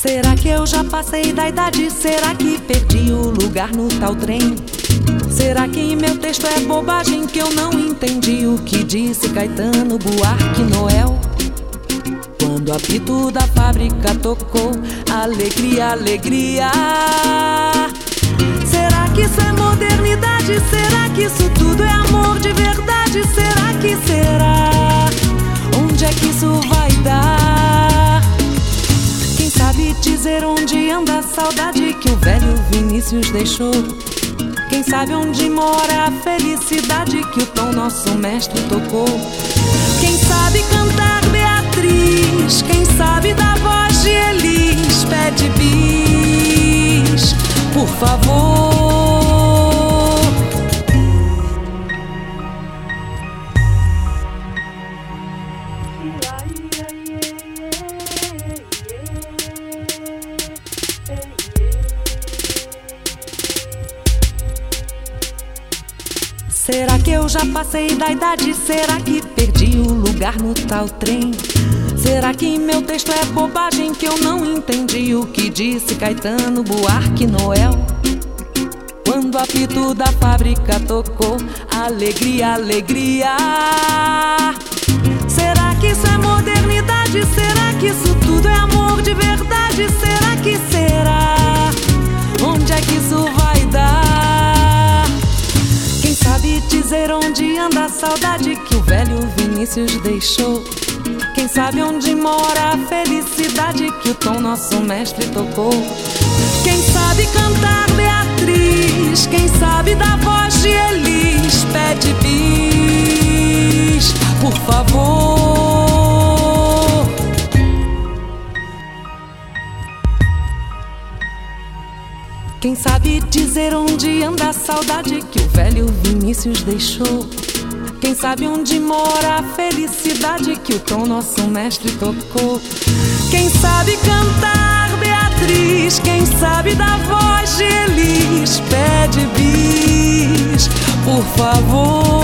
Será que eu já passei da idade? Será que perdi o lugar no tal trem? Será que meu texto é bobagem que eu não entendi o que disse Caetano Buarque Noel? Quando o apito da fábrica tocou, alegria, alegria. Será que isso é modernidade? Será que isso anda a saudade que o velho Vinícius deixou? Quem sabe onde mora a felicidade que o tom nosso mestre tocou? Quem sabe cantar Beatriz? Quem sabe da voz de Elis? Pede bis, por favor. Será que eu já passei da idade? Será que perdi o lugar no tal trem? Será que meu texto é bobagem que eu não entendi o que disse Caetano Buarque Noel? Quando o apito da fábrica tocou, alegria, alegria. Será que isso é modernidade? Será que isso tudo é amor de verdade? Será sabe dizer onde anda a saudade que o velho Vinícius deixou? Quem sabe onde mora a felicidade que o tom nosso mestre tocou? Quem sabe cantar Beatriz? Quem sabe da voz Quem sabe dizer onde anda a saudade que o velho Vinícius deixou? Quem sabe onde mora a felicidade que o tom nosso mestre tocou? Quem sabe cantar Beatriz? Quem sabe da voz de Elis? Pede bis, por favor.